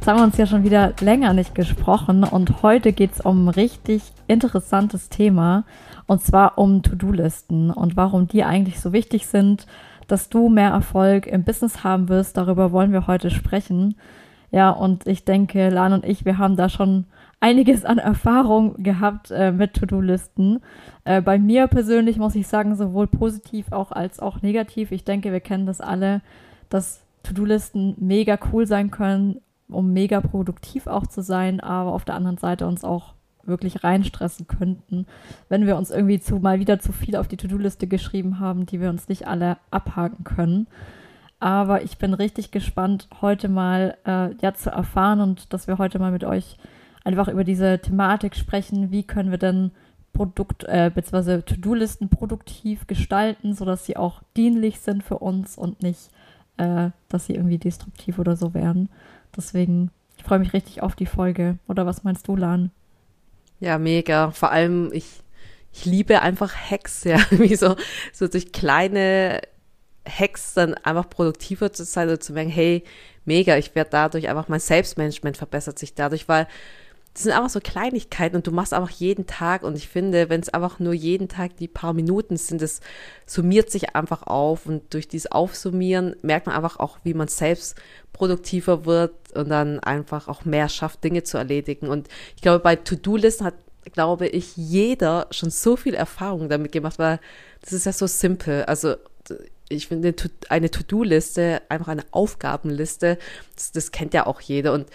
Jetzt haben wir uns ja schon wieder länger nicht gesprochen und heute geht es um ein richtig interessantes Thema und zwar um To-Do-Listen und warum die eigentlich so wichtig sind, dass du mehr Erfolg im Business haben wirst. Darüber wollen wir heute sprechen. Ja, und ich denke, Lan und ich, wir haben da schon einiges an Erfahrung gehabt äh, mit To-Do-Listen. Äh, bei mir persönlich muss ich sagen, sowohl positiv auch als auch negativ. Ich denke, wir kennen das alle, dass To-Do-Listen mega cool sein können, um mega produktiv auch zu sein, aber auf der anderen Seite uns auch wirklich reinstressen könnten, wenn wir uns irgendwie zu mal wieder zu viel auf die To-Do-Liste geschrieben haben, die wir uns nicht alle abhaken können. Aber ich bin richtig gespannt, heute mal äh, ja zu erfahren und dass wir heute mal mit euch einfach über diese Thematik sprechen. Wie können wir denn Produkt äh, bzw. To-Do-Listen produktiv gestalten, sodass sie auch dienlich sind für uns und nicht, äh, dass sie irgendwie destruktiv oder so werden. Deswegen, ich freue mich richtig auf die Folge. Oder was meinst du, Lan? Ja, mega. Vor allem, ich, ich liebe einfach Hacks, ja, wie so, so durch kleine Hacks dann einfach produktiver zu sein und zu merken, hey, mega, ich werde dadurch einfach, mein Selbstmanagement verbessert sich dadurch, weil das sind einfach so Kleinigkeiten und du machst einfach jeden Tag und ich finde, wenn es einfach nur jeden Tag die paar Minuten sind, das summiert sich einfach auf und durch dieses Aufsummieren merkt man einfach auch, wie man selbst produktiver wird und dann einfach auch mehr schafft, Dinge zu erledigen. Und ich glaube, bei To-Do-Listen hat, glaube ich, jeder schon so viel Erfahrung damit gemacht, weil das ist ja so simpel. Also ich finde eine To-Do-Liste, einfach eine Aufgabenliste, das, das kennt ja auch jeder und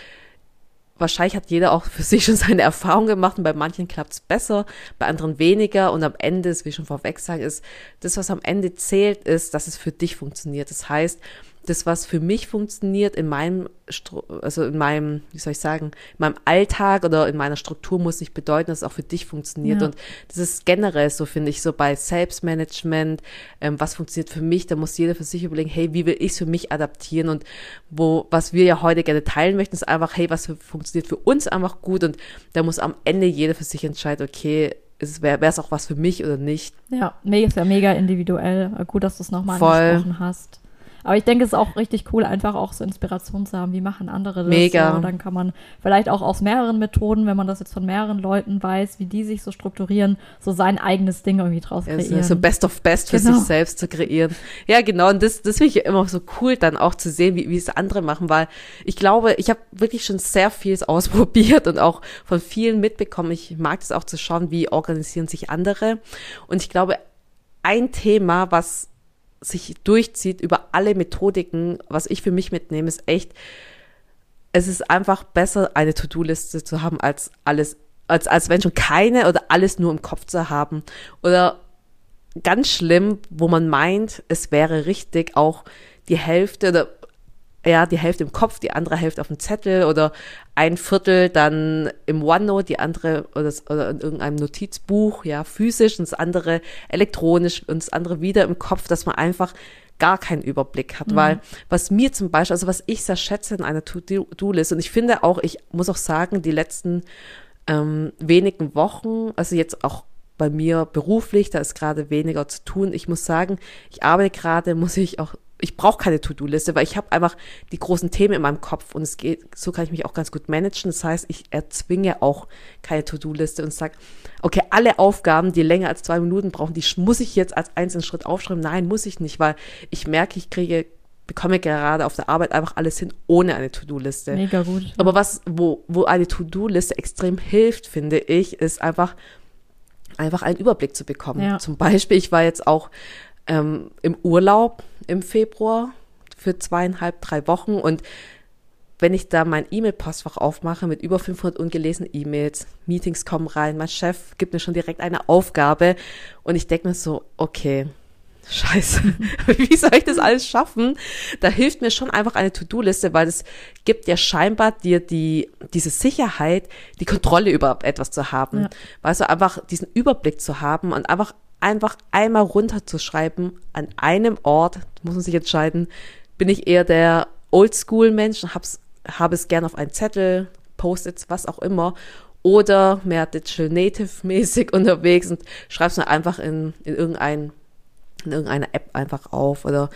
wahrscheinlich hat jeder auch für sich schon seine Erfahrung gemacht und bei manchen klappt es besser, bei anderen weniger und am Ende, ist, wie ich schon vorweg sage, ist, das, was am Ende zählt, ist, dass es für dich funktioniert. Das heißt, das, was für mich funktioniert in meinem, also in meinem, wie soll ich sagen, in meinem Alltag oder in meiner Struktur muss nicht bedeuten, dass es auch für dich funktioniert. Ja. Und das ist generell so, finde ich, so bei Selbstmanagement, ähm, was funktioniert für mich, da muss jeder für sich überlegen, hey, wie will ich es für mich adaptieren? Und wo, was wir ja heute gerne teilen möchten, ist einfach, hey, was funktioniert für uns einfach gut? Und da muss am Ende jeder für sich entscheiden, okay, wäre es auch was für mich oder nicht. Ja, mega, ist ja mega individuell. Gut, dass du es nochmal angesprochen hast. Aber ich denke, es ist auch richtig cool, einfach auch so Inspiration zu haben, wie machen andere das. Mega. So. Dann kann man vielleicht auch aus mehreren Methoden, wenn man das jetzt von mehreren Leuten weiß, wie die sich so strukturieren, so sein eigenes Ding irgendwie draus kreieren. Ja, so Best of Best für genau. sich selbst zu kreieren. Ja, genau. Und das, das finde ich immer so cool, dann auch zu sehen, wie, wie es andere machen, weil ich glaube, ich habe wirklich schon sehr vieles ausprobiert und auch von vielen mitbekommen. Ich mag es auch zu schauen, wie organisieren sich andere. Und ich glaube, ein Thema, was sich durchzieht über alle Methodiken, was ich für mich mitnehme, ist echt, es ist einfach besser, eine To-Do-Liste zu haben, als alles, als, als wenn schon keine oder alles nur im Kopf zu haben. Oder ganz schlimm, wo man meint, es wäre richtig, auch die Hälfte oder ja, die Hälfte im Kopf, die andere Hälfte auf dem Zettel oder ein Viertel dann im OneNote, die andere oder, oder in irgendeinem Notizbuch, ja, physisch und das andere elektronisch und das andere wieder im Kopf, dass man einfach gar keinen Überblick hat, mhm. weil was mir zum Beispiel, also was ich sehr schätze in einer To-Do-List und ich finde auch, ich muss auch sagen, die letzten ähm, wenigen Wochen, also jetzt auch bei mir beruflich, da ist gerade weniger zu tun. Ich muss sagen, ich arbeite gerade, muss ich auch ich brauche keine To-Do-Liste, weil ich habe einfach die großen Themen in meinem Kopf und es geht, so kann ich mich auch ganz gut managen. Das heißt, ich erzwinge auch keine To-Do-Liste und sage, okay, alle Aufgaben, die länger als zwei Minuten brauchen, die muss ich jetzt als einzelnen Schritt aufschreiben. Nein, muss ich nicht, weil ich merke, ich kriege bekomme gerade auf der Arbeit einfach alles hin ohne eine To-Do-Liste. Mega gut. Aber was, wo, wo eine To-Do-Liste extrem hilft, finde ich, ist einfach, einfach einen Überblick zu bekommen. Ja. Zum Beispiel, ich war jetzt auch ähm, im Urlaub im Februar für zweieinhalb, drei Wochen und wenn ich da mein E-Mail-Postfach aufmache mit über 500 ungelesenen E-Mails, Meetings kommen rein, mein Chef gibt mir schon direkt eine Aufgabe und ich denke mir so, okay, Scheiße, wie soll ich das alles schaffen? Da hilft mir schon einfach eine To-Do-Liste, weil es gibt ja scheinbar dir die, diese Sicherheit, die Kontrolle über etwas zu haben. Ja. Weißt du, einfach diesen Überblick zu haben und einfach, einfach einmal runterzuschreiben an einem Ort, muss man sich entscheiden, bin ich eher der Oldschool-Mensch und hab's, habe es gern auf einen Zettel, Post-its, was auch immer, oder mehr Digital Native-mäßig unterwegs und schreib's mir einfach in, in irgendein in irgendeiner App einfach auf oder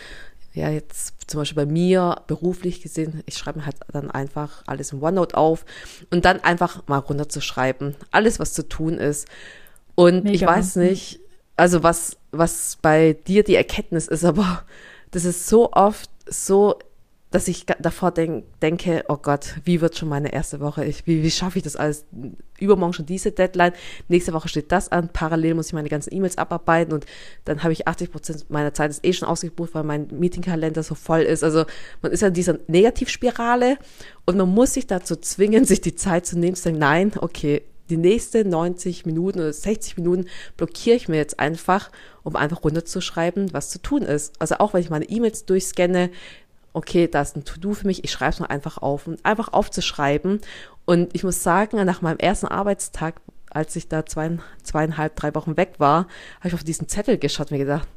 ja, jetzt zum Beispiel bei mir beruflich gesehen, ich schreibe mir halt dann einfach alles in OneNote auf und dann einfach mal runterzuschreiben. Alles, was zu tun ist. Und Mega. ich weiß nicht, also was, was bei dir die Erkenntnis ist, aber das ist so oft so dass ich davor denk, denke, oh Gott, wie wird schon meine erste Woche? Ich, wie, wie schaffe ich das alles? Übermorgen schon diese Deadline, nächste Woche steht das an, parallel muss ich meine ganzen E-Mails abarbeiten und dann habe ich 80 Prozent meiner Zeit ist eh schon ausgebucht, weil mein Meetingkalender so voll ist. Also man ist ja in dieser Negativspirale und man muss sich dazu zwingen, sich die Zeit zu nehmen, zu sagen, nein, okay, die nächste 90 Minuten oder 60 Minuten blockiere ich mir jetzt einfach, um einfach runterzuschreiben, was zu tun ist. Also auch wenn ich meine E-Mails durchscanne, okay, da ist ein To-Do für mich, ich schreibe es nur einfach auf und einfach aufzuschreiben. Und ich muss sagen, nach meinem ersten Arbeitstag, als ich da zwei, zweieinhalb, drei Wochen weg war, habe ich auf diesen Zettel geschaut und mir gedacht,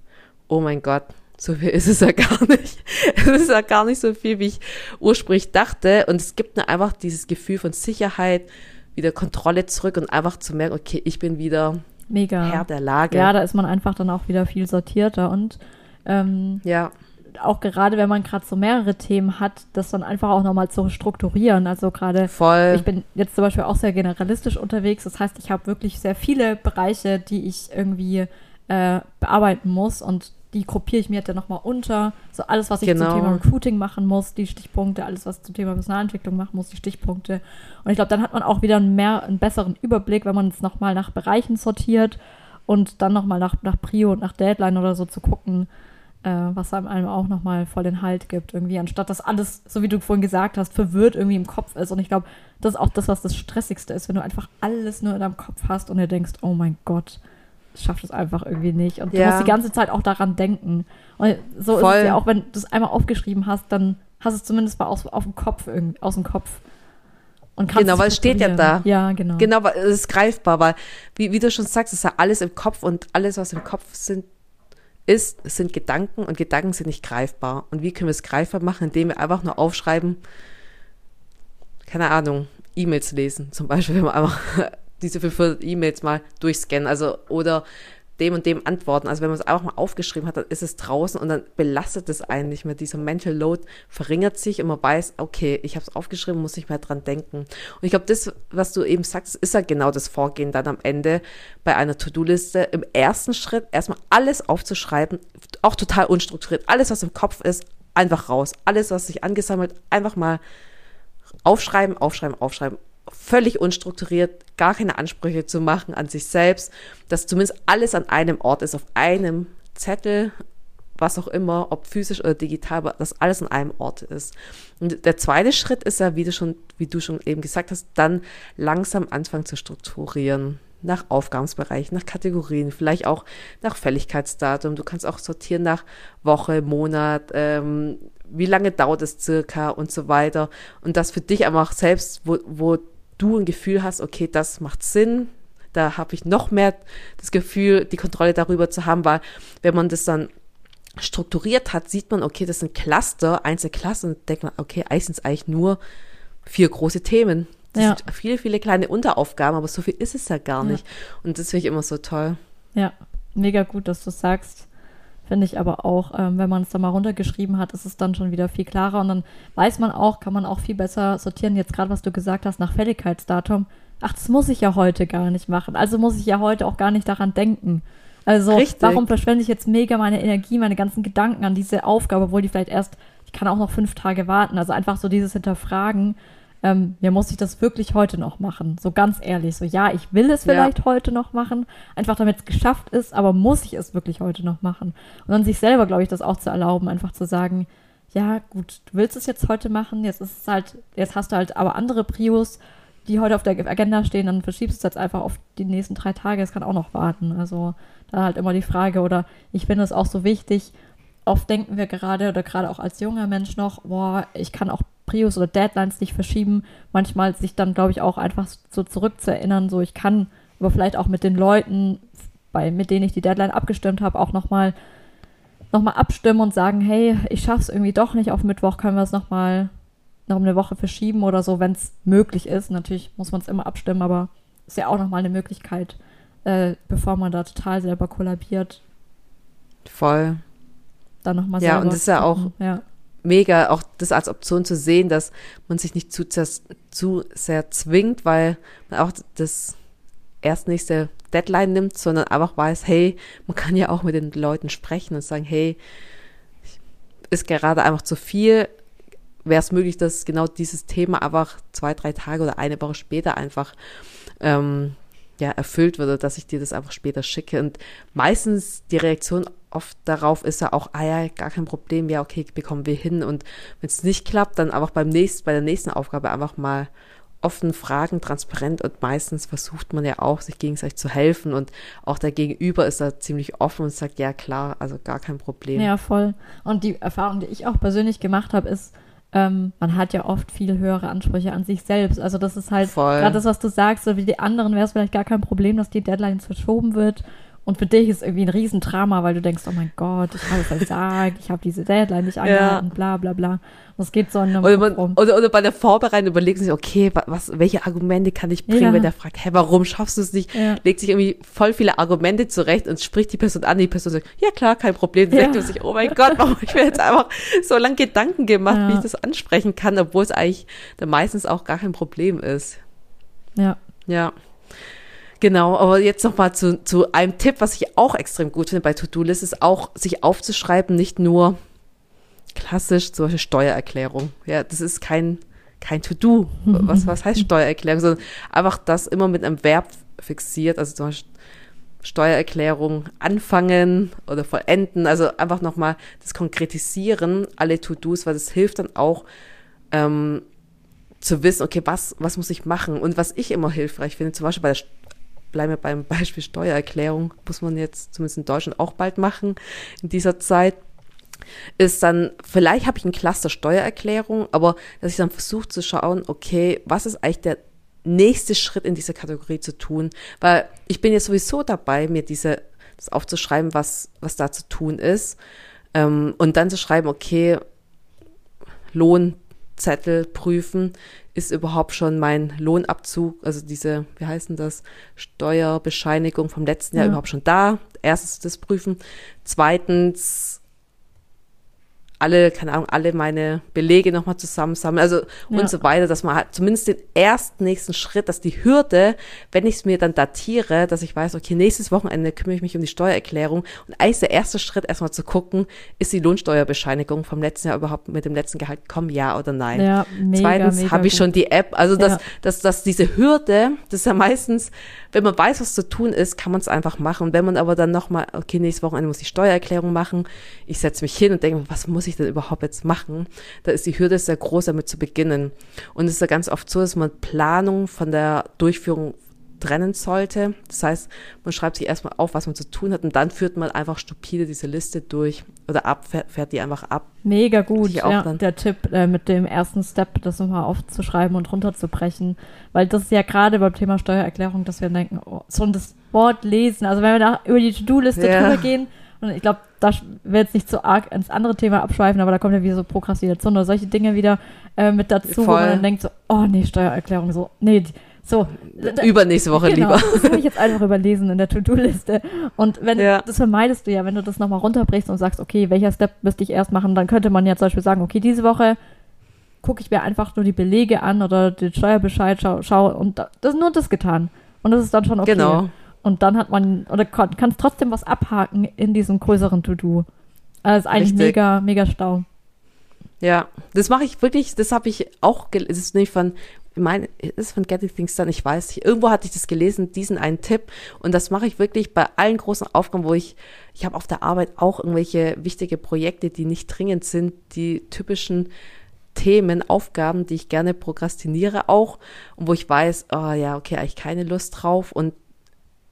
oh mein Gott, so viel ist es ja gar nicht. Es ist ja gar nicht so viel, wie ich ursprünglich dachte. Und es gibt mir einfach dieses Gefühl von Sicherheit, wieder Kontrolle zurück und einfach zu merken, okay, ich bin wieder Mega. Herr der Lage. Ja, da ist man einfach dann auch wieder viel sortierter und ähm, ja auch gerade wenn man gerade so mehrere Themen hat, das dann einfach auch nochmal zu strukturieren. Also gerade, ich bin jetzt zum Beispiel auch sehr generalistisch unterwegs. Das heißt, ich habe wirklich sehr viele Bereiche, die ich irgendwie äh, bearbeiten muss und die gruppiere ich mir halt dann nochmal unter. So alles, was ich genau. zum Thema Recruiting machen muss, die Stichpunkte, alles, was zum Thema Personalentwicklung machen muss, die Stichpunkte. Und ich glaube, dann hat man auch wieder einen, mehr, einen besseren Überblick, wenn man es nochmal nach Bereichen sortiert und dann nochmal nach, nach Prio und nach Deadline oder so zu gucken, äh, was einem auch nochmal voll den Halt gibt, irgendwie, anstatt dass alles, so wie du vorhin gesagt hast, verwirrt irgendwie im Kopf ist. Und ich glaube, das ist auch das, was das Stressigste ist, wenn du einfach alles nur in deinem Kopf hast und dir denkst, oh mein Gott, ich schaffe das einfach irgendwie nicht. Und ja. du musst die ganze Zeit auch daran denken. Und so voll. ist es ja auch, wenn du es einmal aufgeschrieben hast, dann hast du es zumindest mal aus, auf dem Kopf, aus dem Kopf. Und genau, weil es steht ja da. Ja, genau. Genau, weil es ist greifbar, weil, wie, wie du schon sagst, es ist ja alles im Kopf und alles, was im Kopf sind, ist, es sind Gedanken und Gedanken sind nicht greifbar. Und wie können wir es greifbar machen, indem wir einfach nur aufschreiben, keine Ahnung, E-Mails lesen, zum Beispiel, wenn wir einfach diese 500 E-Mails mal durchscannen, also oder dem und dem antworten. Also wenn man es einfach mal aufgeschrieben hat, dann ist es draußen und dann belastet es einen nicht mehr. Dieser Mental Load verringert sich und man weiß, okay, ich habe es aufgeschrieben, muss nicht mehr dran denken. Und ich glaube, das, was du eben sagst, ist ja genau das Vorgehen dann am Ende bei einer To-Do-Liste. Im ersten Schritt erstmal alles aufzuschreiben, auch total unstrukturiert. Alles, was im Kopf ist, einfach raus. Alles, was sich angesammelt, einfach mal aufschreiben, aufschreiben, aufschreiben völlig unstrukturiert, gar keine Ansprüche zu machen an sich selbst, dass zumindest alles an einem Ort ist, auf einem Zettel, was auch immer, ob physisch oder digital, dass alles an einem Ort ist. Und der zweite Schritt ist ja, wie du schon, wie du schon eben gesagt hast, dann langsam anfangen zu strukturieren. Nach Aufgabenbereich, nach Kategorien, vielleicht auch nach Fälligkeitsdatum. Du kannst auch sortieren nach Woche, Monat, ähm, wie lange dauert es circa und so weiter. Und das für dich einfach selbst, wo, wo du ein Gefühl hast, okay, das macht Sinn, da habe ich noch mehr das Gefühl, die Kontrolle darüber zu haben, weil wenn man das dann strukturiert hat, sieht man, okay, das sind Cluster, einzelne Cluster und denkt man, okay, eigentlich sind es eigentlich nur vier große Themen. Das ja. sind viele, viele kleine Unteraufgaben, aber so viel ist es ja gar nicht. Ja. Und das finde ich immer so toll. Ja, mega gut, dass du sagst. Finde ich aber auch, ähm, wenn man es dann mal runtergeschrieben hat, ist es dann schon wieder viel klarer und dann weiß man auch, kann man auch viel besser sortieren. Jetzt gerade, was du gesagt hast, nach Fälligkeitsdatum. Ach, das muss ich ja heute gar nicht machen. Also muss ich ja heute auch gar nicht daran denken. Also Richtig. warum verschwende ich jetzt mega meine Energie, meine ganzen Gedanken an diese Aufgabe, obwohl die vielleicht erst, ich kann auch noch fünf Tage warten. Also einfach so dieses Hinterfragen ähm, ja, muss ich das wirklich heute noch machen? So ganz ehrlich, so ja, ich will es vielleicht ja. heute noch machen, einfach damit es geschafft ist, aber muss ich es wirklich heute noch machen? Und dann sich selber, glaube ich, das auch zu erlauben, einfach zu sagen, ja, gut, du willst es jetzt heute machen, jetzt ist es halt, jetzt hast du halt aber andere Prios, die heute auf der Agenda stehen, dann verschiebst du es jetzt einfach auf die nächsten drei Tage. Es kann auch noch warten. Also da halt immer die Frage, oder ich finde es auch so wichtig, oft denken wir gerade oder gerade auch als junger Mensch noch, boah, ich kann auch Prius oder Deadlines nicht verschieben. Manchmal sich dann, glaube ich, auch einfach so zurückzuerinnern, so ich kann aber vielleicht auch mit den Leuten, bei, mit denen ich die Deadline abgestimmt habe, auch nochmal noch mal abstimmen und sagen, hey, ich schaff's irgendwie doch nicht auf Mittwoch, können wir es nochmal noch eine Woche verschieben oder so, wenn es möglich ist. Natürlich muss man es immer abstimmen, aber ist ja auch nochmal eine Möglichkeit, äh, bevor man da total selber kollabiert. Voll. Dann nochmal Ja, und das ist ja auch ja. Mega, auch das als Option zu sehen, dass man sich nicht zu, zu sehr zwingt, weil man auch das erstnächste Deadline nimmt, sondern einfach weiß, hey, man kann ja auch mit den Leuten sprechen und sagen, hey, ist gerade einfach zu viel. Wäre es möglich, dass genau dieses Thema einfach zwei, drei Tage oder eine Woche später einfach ähm, ja, erfüllt wird dass ich dir das einfach später schicke. Und meistens die Reaktion oft darauf ist ja auch, ah ja, gar kein Problem, ja, okay, bekommen wir hin. Und wenn es nicht klappt, dann einfach beim nächsten, bei der nächsten Aufgabe einfach mal offen fragen, transparent und meistens versucht man ja auch, sich gegenseitig zu helfen und auch der Gegenüber ist da ziemlich offen und sagt, ja klar, also gar kein Problem. Ja, voll. Und die Erfahrung, die ich auch persönlich gemacht habe, ist, ähm, man hat ja oft viel höhere Ansprüche an sich selbst. Also das ist halt gerade das, was du sagst, so wie die anderen wäre es vielleicht gar kein Problem, dass die Deadline verschoben wird und für dich ist irgendwie ein Riesendrama, weil du denkst, oh mein Gott, ich habe versagt, ich habe diese Deadline nicht angehalten, ja. bla bla bla. Und es geht so in einem oder, man, oder, oder bei der Vorbereitung überlegen sich, okay, was, welche Argumente kann ich bringen, ja. wenn der fragt, hä, warum schaffst du es nicht? Ja. Legt sich irgendwie voll viele Argumente zurecht und spricht die Person an, die Person sagt, ja klar, kein Problem. Dann ja. denkt man sich, oh mein Gott, warum habe ich mir jetzt einfach so lange Gedanken gemacht, wie ich das ansprechen kann, obwohl es eigentlich dann meistens auch gar kein Problem ist. Ja. Ja. Genau, aber jetzt nochmal zu, zu einem Tipp, was ich auch extrem gut finde bei To-Do-List, ist auch, sich aufzuschreiben, nicht nur klassisch, zum Beispiel Steuererklärung. Ja, das ist kein, kein To-Do. Was, was heißt Steuererklärung? Sondern einfach das immer mit einem Verb fixiert, also zum Beispiel Steuererklärung anfangen oder vollenden, also einfach nochmal das Konkretisieren, alle To-Dos, weil das hilft dann auch, ähm, zu wissen, okay, was, was muss ich machen? Und was ich immer hilfreich finde, zum Beispiel bei der bleiben wir beim Beispiel Steuererklärung, muss man jetzt zumindest in Deutschland auch bald machen in dieser Zeit, ist dann, vielleicht habe ich ein Cluster Steuererklärung, aber dass ich dann versuche zu schauen, okay, was ist eigentlich der nächste Schritt in dieser Kategorie zu tun, weil ich bin jetzt sowieso dabei, mir diese, das aufzuschreiben, was, was da zu tun ist, ähm, und dann zu schreiben, okay, Lohnzettel prüfen, ist überhaupt schon mein Lohnabzug, also diese, wie heißt denn das, Steuerbescheinigung vom letzten Jahr ja. überhaupt schon da? Erstens das prüfen. Zweitens alle, keine Ahnung, alle meine Belege nochmal zusammensammeln, also ja. und so weiter, dass man halt zumindest den ersten nächsten Schritt, dass die Hürde, wenn ich es mir dann datiere, dass ich weiß, okay, nächstes Wochenende kümmere ich mich um die Steuererklärung und eigentlich der erste Schritt erstmal zu gucken, ist die Lohnsteuerbescheinigung vom letzten Jahr überhaupt mit dem letzten Gehalt gekommen, ja oder nein. Ja, mega, Zweitens habe ich schon die App, also dass, ja. dass, dass diese Hürde, das ist ja meistens, wenn man weiß, was zu tun ist, kann man es einfach machen. Wenn man aber dann nochmal, okay, nächstes Wochenende muss ich Steuererklärung machen, ich setze mich hin und denke, was muss ich ich denn überhaupt jetzt machen? Da ist die Hürde sehr groß, damit zu beginnen. Und es ist ja ganz oft so, dass man Planung von der Durchführung trennen sollte. Das heißt, man schreibt sich erstmal auf, was man zu tun hat und dann führt man einfach stupide diese Liste durch oder ab, fährt die einfach ab. Mega gut, ja, der Tipp äh, mit dem ersten Step, das nochmal aufzuschreiben und runterzubrechen, weil das ist ja gerade beim Thema Steuererklärung, dass wir denken, oh, so das Wort lesen, also wenn wir da über die To-Do-Liste ja. drüber gehen, und ich glaube, da will jetzt nicht so arg ins andere Thema abschweifen, aber da kommt ja wieder so Prokrastination oder solche Dinge wieder äh, mit dazu, Voll. wo man dann denkt so, oh nee, Steuererklärung, so, nee, so. Übernächste Woche genau, lieber. Das habe ich jetzt einfach überlesen in der To-Do-Liste. Und wenn, ja. das vermeidest du ja, wenn du das nochmal runterbrichst und sagst, okay, welcher Step müsste ich erst machen, dann könnte man ja zum Beispiel sagen, okay, diese Woche gucke ich mir einfach nur die Belege an oder den Steuerbescheid schaue schau, und das ist nur das getan. Und das ist dann schon okay. Genau. Und dann hat man, oder kann, kannst trotzdem was abhaken in diesem größeren To-Do. Also ist eigentlich Richtig. mega, mega Stau. Ja, das mache ich wirklich, das habe ich auch, es ist nicht von, ich meine, ist von Getting Things Done, ich weiß nicht, irgendwo hatte ich das gelesen, diesen einen Tipp und das mache ich wirklich bei allen großen Aufgaben, wo ich, ich habe auf der Arbeit auch irgendwelche wichtige Projekte, die nicht dringend sind, die typischen Themen, Aufgaben, die ich gerne prokrastiniere auch und wo ich weiß, oh ja, okay, eigentlich keine Lust drauf und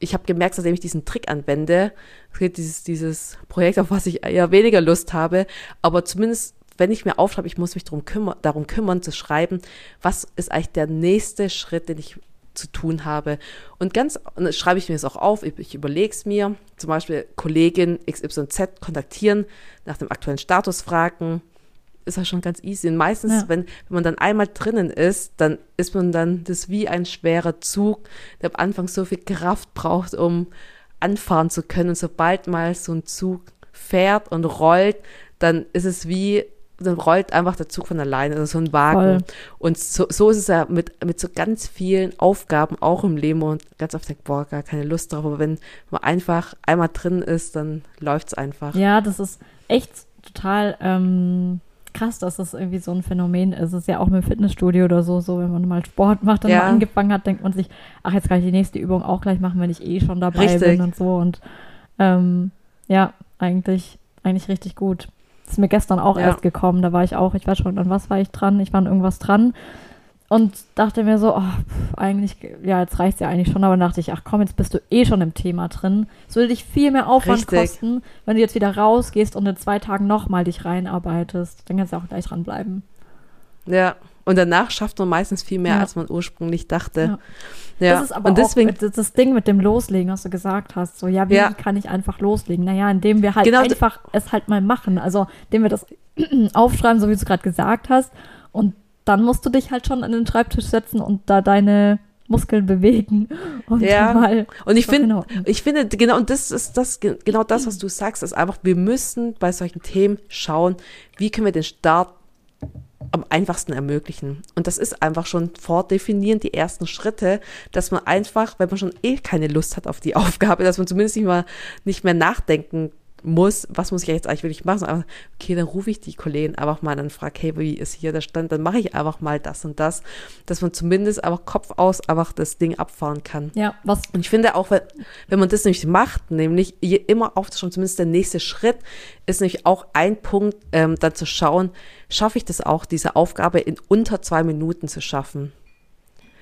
ich habe gemerkt, seitdem ich diesen Trick anwende, dieses, dieses Projekt, auf was ich eher weniger Lust habe, aber zumindest wenn ich mir aufschreibe, ich muss mich darum kümmern, darum kümmern zu schreiben, was ist eigentlich der nächste Schritt, den ich zu tun habe. Und ganz, und schreibe ich mir das auch auf, ich, ich überlege es mir, zum Beispiel Kollegin XYZ kontaktieren, nach dem aktuellen Status fragen, ist ja schon ganz easy. Und meistens, ja. wenn, wenn man dann einmal drinnen ist, dann ist man dann das wie ein schwerer Zug, der am Anfang so viel Kraft braucht, um anfahren zu können. Und sobald mal so ein Zug fährt und rollt, dann ist es wie, dann rollt einfach der Zug von alleine, also so ein Wagen. Voll. Und so, so ist es ja mit, mit so ganz vielen Aufgaben auch im Leben und ganz oft denkt, boah, gar keine Lust drauf. Aber wenn man einfach einmal drin ist, dann läuft es einfach. Ja, das ist echt total ähm, krass, dass das irgendwie so ein Phänomen ist. Es ist ja auch mit Fitnessstudio oder so, so wenn man mal Sport macht und ja. mal angefangen hat, denkt man sich, ach, jetzt kann ich die nächste Übung auch gleich machen, wenn ich eh schon dabei richtig. bin und so. Und ähm, ja, eigentlich, eigentlich richtig gut. Das ist mir gestern auch ja. erst gekommen. Da war ich auch, ich weiß schon, an was war ich dran? Ich war an irgendwas dran und dachte mir so, oh, pff, eigentlich, ja, jetzt reicht es ja eigentlich schon, aber dachte ich, ach komm, jetzt bist du eh schon im Thema drin. Es würde dich viel mehr Aufwand Richtig. kosten, wenn du jetzt wieder rausgehst und in zwei Tagen nochmal dich reinarbeitest. Dann kannst du auch gleich dranbleiben. Ja, und danach schafft man meistens viel mehr, ja. als man ursprünglich dachte. Ja. ja. Das ist aber und deswegen, auch das Ding mit dem Loslegen, was du gesagt hast. So, ja, wie ja. kann ich einfach loslegen? Naja, indem wir halt genau einfach es halt mal machen. Also, indem wir das aufschreiben, so wie du gerade gesagt hast. Und dann musst du dich halt schon an den Schreibtisch setzen und da deine Muskeln bewegen. Und ja. Mal und ich finde, ich finde, genau, und das ist das, genau das, was du sagst, ist einfach, wir müssen bei solchen Themen schauen, wie können wir den Start am einfachsten ermöglichen. Und das ist einfach schon vordefinieren, die ersten Schritte, dass man einfach, wenn man schon eh keine Lust hat auf die Aufgabe, dass man zumindest nicht mal nicht mehr nachdenken muss, was muss ich jetzt eigentlich wirklich machen? Aber, okay, dann rufe ich die Kollegen einfach mal und frage, hey, wie ist hier der Stand? Dann mache ich einfach mal das und das, dass man zumindest einfach Kopf aus einfach das Ding abfahren kann. Ja, was? Und ich finde auch, wenn, wenn man das nämlich macht, nämlich immer aufzuschauen, zumindest der nächste Schritt, ist nämlich auch ein Punkt, ähm, dann zu schauen, schaffe ich das auch, diese Aufgabe in unter zwei Minuten zu schaffen?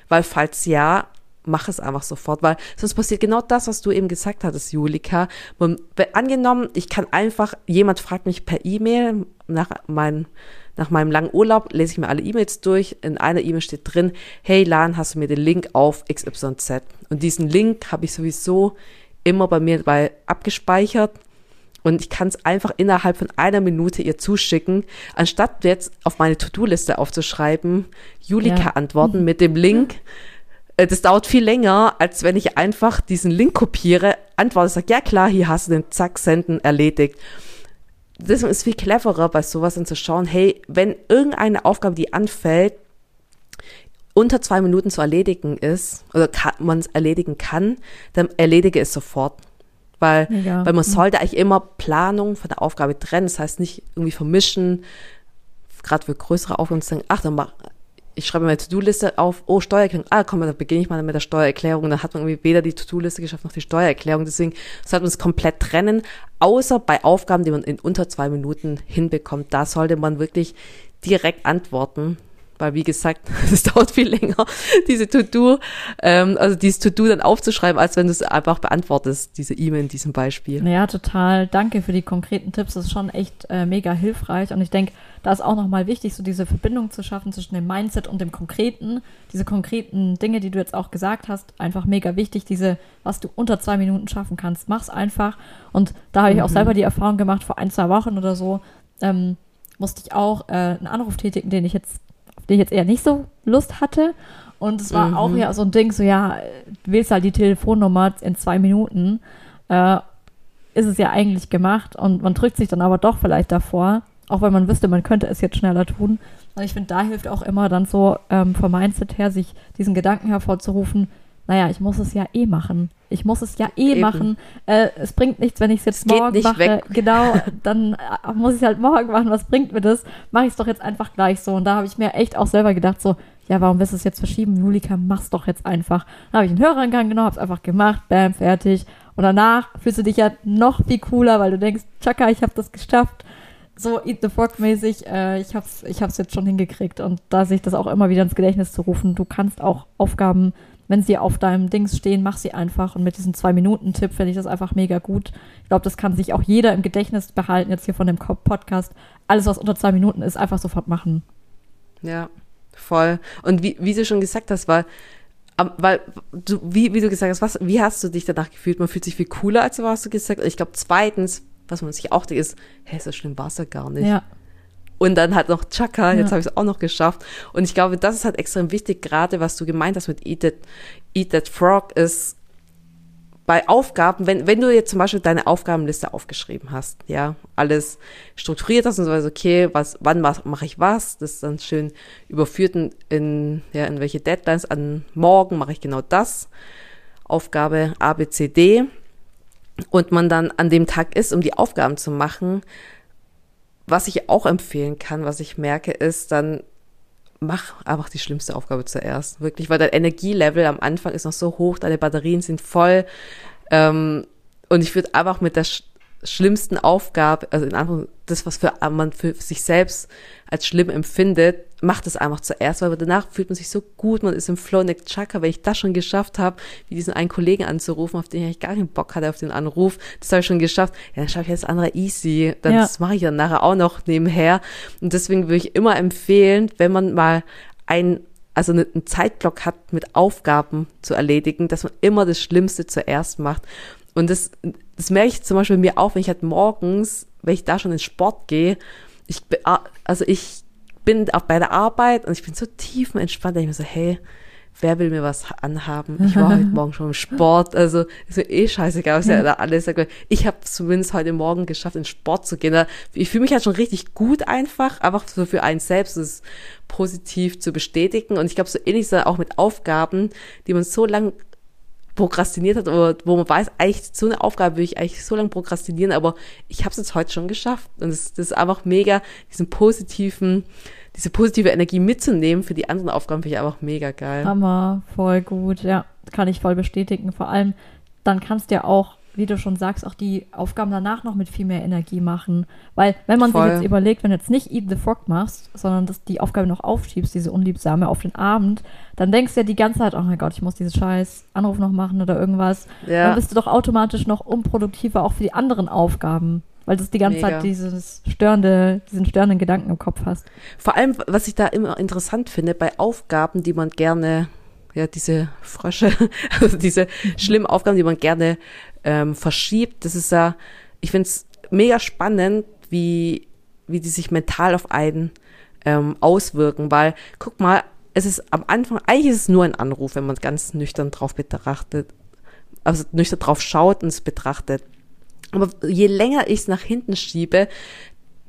Weil falls ja, mach es einfach sofort, weil sonst passiert genau das, was du eben gesagt hattest, Julika. Angenommen, ich kann einfach, jemand fragt mich per E-Mail nach, mein, nach meinem langen Urlaub, lese ich mir alle E-Mails durch. In einer E-Mail steht drin, hey Lan, hast du mir den Link auf XYZ? Und diesen Link habe ich sowieso immer bei mir dabei abgespeichert. Und ich kann es einfach innerhalb von einer Minute ihr zuschicken, anstatt jetzt auf meine To-Do-Liste aufzuschreiben, Julika ja. antworten mit dem Link. Äh, das dauert viel länger, als wenn ich einfach diesen Link kopiere, antworte, sage, ja klar, hier hast du den, zack, senden, erledigt. Das ist viel cleverer, bei sowas dann zu schauen, hey, wenn irgendeine Aufgabe, die anfällt, unter zwei Minuten zu erledigen ist, oder man es erledigen kann, dann erledige es sofort. Weil, ja. weil man mhm. sollte eigentlich immer Planung von der Aufgabe trennen. Das heißt nicht irgendwie vermischen, gerade für größere Aufgaben zu sagen, ach, dann mach, ich schreibe meine To-Do-Liste auf, oh, Steuererklärung, ah, komm, dann beginne ich mal mit der Steuererklärung. Dann hat man irgendwie weder die To-Do-Liste geschafft noch die Steuererklärung. Deswegen sollte man es komplett trennen, außer bei Aufgaben, die man in unter zwei Minuten hinbekommt. Da sollte man wirklich direkt antworten. Weil, wie gesagt, es dauert viel länger, diese To-Do, ähm, also dieses To-Do dann aufzuschreiben, als wenn du es einfach beantwortest, diese E-Mail in diesem Beispiel. Ja, total. Danke für die konkreten Tipps. Das ist schon echt äh, mega hilfreich. Und ich denke, da ist auch nochmal wichtig, so diese Verbindung zu schaffen zwischen dem Mindset und dem Konkreten. Diese konkreten Dinge, die du jetzt auch gesagt hast, einfach mega wichtig. Diese, was du unter zwei Minuten schaffen kannst, mach's einfach. Und da habe ich mhm. auch selber die Erfahrung gemacht, vor ein, zwei Wochen oder so, ähm, musste ich auch äh, einen Anruf tätigen, den ich jetzt, den ich jetzt eher nicht so Lust hatte. Und es war mhm. auch ja so ein Ding, so ja, du wählst halt die Telefonnummer in zwei Minuten. Äh, ist es ja eigentlich gemacht und man drückt sich dann aber doch vielleicht davor auch wenn man wüsste, man könnte es jetzt schneller tun. Und ich finde, da hilft auch immer dann so ähm, vom Mindset her, sich diesen Gedanken hervorzurufen, naja, ich muss es ja eh machen. Ich muss es ja eh Eben. machen. Äh, es bringt nichts, wenn ich es jetzt es morgen mache. Weg. Genau, dann äh, muss ich es halt morgen machen. Was bringt mir das? Mache ich es doch jetzt einfach gleich so. Und da habe ich mir echt auch selber gedacht, so, ja, warum willst du es jetzt verschieben? Julika, mach's doch jetzt einfach. Dann habe ich einen Hörerangang genommen, hab's einfach gemacht, bam, fertig. Und danach fühlst du dich ja noch viel cooler, weil du denkst, Chaka, ich habe das geschafft so Eat the Frog mäßig, äh, ich hab's, ich hab's jetzt schon hingekriegt und da sich das auch immer wieder ins Gedächtnis zu rufen. Du kannst auch Aufgaben, wenn sie auf deinem Dings stehen, mach sie einfach. Und mit diesem Zwei-Minuten-Tipp finde ich das einfach mega gut. Ich glaube, das kann sich auch jeder im Gedächtnis behalten, jetzt hier von dem Podcast. Alles, was unter zwei Minuten ist, einfach sofort machen. Ja, voll. Und wie, wie du schon gesagt hast, weil weil du, wie, wie du gesagt hast, was, wie hast du dich danach gefühlt? Man fühlt sich viel cooler, als du was du gesagt hast. Ich glaube, zweitens, was man sich auch denkt, ist, hä, so schlimm war es ja gar nicht. Ja. Und dann halt noch Chaka, jetzt ja. habe ich es auch noch geschafft. Und ich glaube, das ist halt extrem wichtig, gerade was du gemeint hast mit Eat That, Eat That Frog, ist bei Aufgaben, wenn, wenn du jetzt zum Beispiel deine Aufgabenliste aufgeschrieben hast, ja, alles strukturiert hast und so, also okay, was, wann mache ich was, das ist dann schön überführt in, in, ja, in welche Deadlines, an morgen mache ich genau das, Aufgabe A, B, C, D, und man dann an dem Tag ist, um die Aufgaben zu machen, was ich auch empfehlen kann, was ich merke, ist dann mach einfach die schlimmste Aufgabe zuerst. Wirklich, weil dein Energielevel am Anfang ist noch so hoch, deine Batterien sind voll. Ähm, und ich würde einfach mit der sch schlimmsten Aufgabe, also in Anführungszeichen, das, was für, man für sich selbst als schlimm empfindet, macht es einfach zuerst, weil danach fühlt man sich so gut, man ist im Flow und denkt, Chaka, wenn ich das schon geschafft habe, wie diesen einen Kollegen anzurufen, auf den ich gar keinen Bock hatte, auf den Anruf, das habe ich schon geschafft, ja, dann schaffe ich jetzt andere easy, dann ja. das mache ich dann nachher auch noch nebenher und deswegen würde ich immer empfehlen, wenn man mal ein also einen Zeitblock hat, mit Aufgaben zu erledigen, dass man immer das Schlimmste zuerst macht. Und das, das merke ich zum Beispiel mir auch, wenn ich halt morgens, wenn ich da schon ins Sport gehe, ich, also ich bin auch bei der Arbeit und ich bin so tiefenentspannt, da ich mir so, hey, wer will mir was anhaben? Ich war heute Morgen schon im Sport, also ist mir eh scheißegal, was ja da alles sagt. Ich habe zumindest heute Morgen geschafft, in Sport zu gehen. Ich fühle mich halt schon richtig gut einfach, einfach so für einen selbst das positiv zu bestätigen. Und ich glaube, so ähnlich ist es auch mit Aufgaben, die man so lang prokrastiniert hat oder wo man weiß, eigentlich so eine Aufgabe will ich eigentlich so lange prokrastinieren, aber ich habe es jetzt heute schon geschafft. Und das, das ist einfach mega, diesen positiven diese positive Energie mitzunehmen für die anderen Aufgaben, finde ich einfach mega geil. Hammer, voll gut, ja, kann ich voll bestätigen. Vor allem, dann kannst du ja auch, wie du schon sagst, auch die Aufgaben danach noch mit viel mehr Energie machen. Weil, wenn man voll. sich jetzt überlegt, wenn du jetzt nicht Eat the Frog machst, sondern dass die Aufgabe noch aufschiebst, diese unliebsame auf den Abend, dann denkst du ja die ganze Zeit, oh mein Gott, ich muss diesen scheiß Anruf noch machen oder irgendwas. Ja. Dann bist du doch automatisch noch unproduktiver auch für die anderen Aufgaben weil du die ganze Mega. Zeit dieses störende, diesen störenden Gedanken im Kopf hast. Vor allem, was ich da immer interessant finde, bei Aufgaben, die man gerne, ja, diese Frösche, also diese schlimmen Aufgaben, die man gerne ähm, verschiebt, das ist ja, ich finde es mega spannend, wie, wie die sich mental auf einen ähm, auswirken, weil, guck mal, es ist am Anfang, eigentlich ist es nur ein Anruf, wenn man ganz nüchtern drauf betrachtet, also nüchtern drauf schaut und es betrachtet. Aber je länger ich es nach hinten schiebe,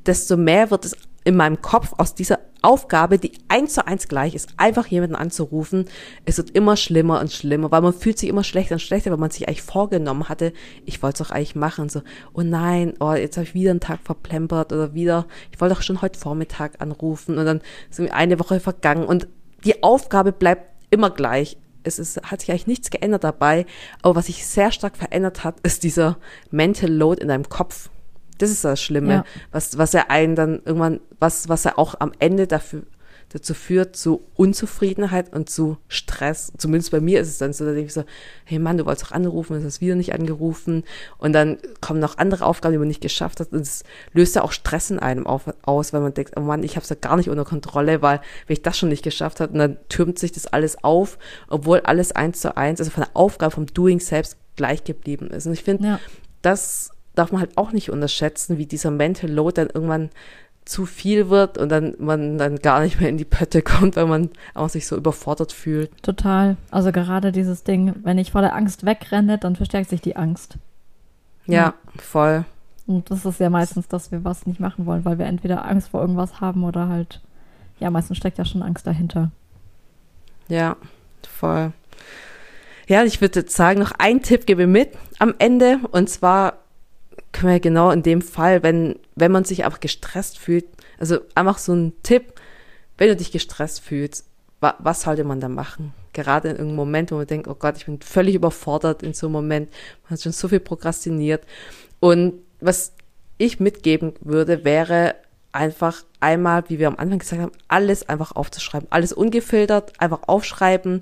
desto mehr wird es in meinem Kopf aus dieser Aufgabe, die eins zu eins gleich ist, einfach jemanden anzurufen, es wird immer schlimmer und schlimmer, weil man fühlt sich immer schlechter und schlechter, weil man sich eigentlich vorgenommen hatte, ich wollte es doch eigentlich machen, so, oh nein, oh, jetzt habe ich wieder einen Tag verplempert oder wieder, ich wollte doch schon heute Vormittag anrufen und dann sind eine Woche vergangen und die Aufgabe bleibt immer gleich es ist, hat sich eigentlich nichts geändert dabei. Aber was sich sehr stark verändert hat, ist dieser Mental Load in deinem Kopf. Das ist das Schlimme, ja. was, was er einen dann irgendwann, was, was er auch am Ende dafür dazu führt zu Unzufriedenheit und zu Stress. Zumindest bei mir ist es dann so, da denke ich so, hey Mann, du wolltest doch anrufen, du hast wieder nicht angerufen. Und dann kommen noch andere Aufgaben, die man nicht geschafft hat. Und es löst ja auch Stress in einem auf, aus, weil man denkt, oh Mann, ich habe es ja gar nicht unter Kontrolle, weil wenn ich das schon nicht geschafft habe, und dann türmt sich das alles auf, obwohl alles eins zu eins, also von der Aufgabe vom Doing selbst gleich geblieben ist. Und ich finde, ja. das darf man halt auch nicht unterschätzen, wie dieser Mental Load dann irgendwann zu viel wird und dann man dann gar nicht mehr in die Pötte kommt, weil man auch sich so überfordert fühlt. Total. Also gerade dieses Ding, wenn ich vor der Angst wegrenne, dann verstärkt sich die Angst. Ja, ja, voll. Und das ist ja meistens, dass wir was nicht machen wollen, weil wir entweder Angst vor irgendwas haben oder halt, ja, meistens steckt ja schon Angst dahinter. Ja, voll. Ja, ich würde jetzt sagen, noch ein Tipp gebe ich mit am Ende und zwar können wir genau in dem Fall, wenn, wenn man sich einfach gestresst fühlt, also einfach so ein Tipp, wenn du dich gestresst fühlst, wa, was sollte man da machen? Gerade in irgendeinem Moment, wo man denkt, oh Gott, ich bin völlig überfordert in so einem Moment, man hat schon so viel prokrastiniert. Und was ich mitgeben würde, wäre einfach einmal, wie wir am Anfang gesagt haben, alles einfach aufzuschreiben. Alles ungefiltert, einfach aufschreiben.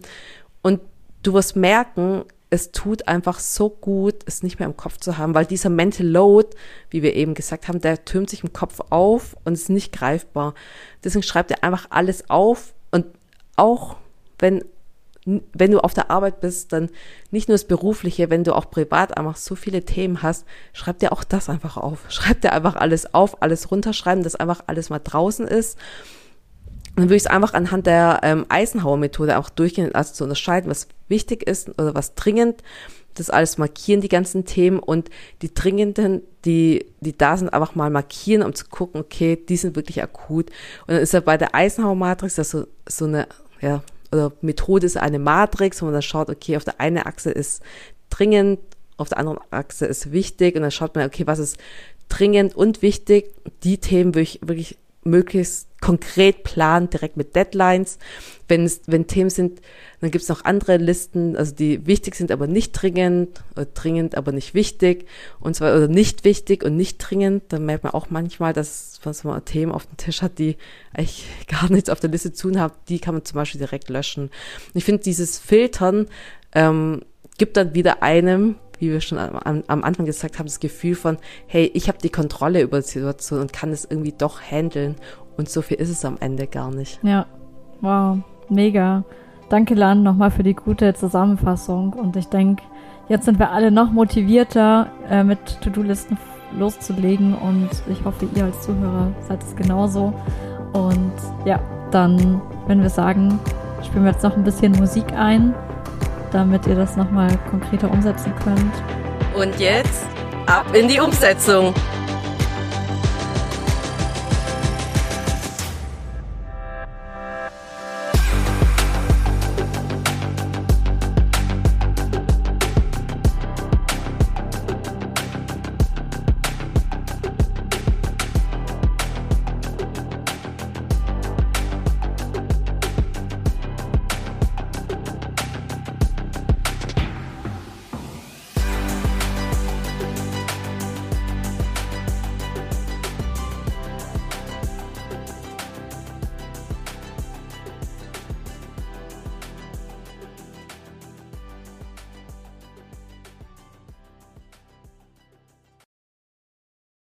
Und du wirst merken, es tut einfach so gut, es nicht mehr im Kopf zu haben, weil dieser Mental Load, wie wir eben gesagt haben, der türmt sich im Kopf auf und ist nicht greifbar. Deswegen schreibt er einfach alles auf und auch wenn wenn du auf der Arbeit bist, dann nicht nur das Berufliche, wenn du auch privat einfach so viele Themen hast, schreib dir auch das einfach auf. Schreib dir einfach alles auf, alles runterschreiben, dass einfach alles mal draußen ist. Dann würde ich es einfach anhand der ähm, Eisenhower-Methode auch durchgehen, also zu unterscheiden, was wichtig ist oder was dringend. Das alles markieren, die ganzen Themen und die dringenden, die, die da sind, einfach mal markieren, um zu gucken, okay, die sind wirklich akut. Und dann ist ja bei der Eisenhower-Matrix das so, so eine, ja, oder Methode ist eine Matrix, wo man dann schaut, okay, auf der einen Achse ist dringend, auf der anderen Achse ist wichtig und dann schaut man, okay, was ist dringend und wichtig. Die Themen würde ich wirklich möglichst konkret planen, direkt mit Deadlines. Wenn es, wenn Themen sind, dann gibt es noch andere Listen, also die wichtig sind, aber nicht dringend, oder dringend, aber nicht wichtig, und zwar oder nicht wichtig und nicht dringend. Dann merkt man auch manchmal, dass man Themen auf dem Tisch hat, die eigentlich gar nichts auf der Liste zu tun haben. Die kann man zum Beispiel direkt löschen. ich finde, dieses Filtern ähm, gibt dann wieder einem wie wir schon am, am Anfang gesagt haben, das Gefühl von, hey, ich habe die Kontrolle über die Situation und kann es irgendwie doch handeln. Und so viel ist es am Ende gar nicht. Ja, wow, mega. Danke, Lan, nochmal für die gute Zusammenfassung. Und ich denke, jetzt sind wir alle noch motivierter, äh, mit To-Do-Listen loszulegen. Und ich hoffe, ihr als Zuhörer seid es genauso. Und ja, dann, wenn wir sagen, spielen wir jetzt noch ein bisschen Musik ein damit ihr das nochmal konkreter umsetzen könnt. Und jetzt ab in die Umsetzung.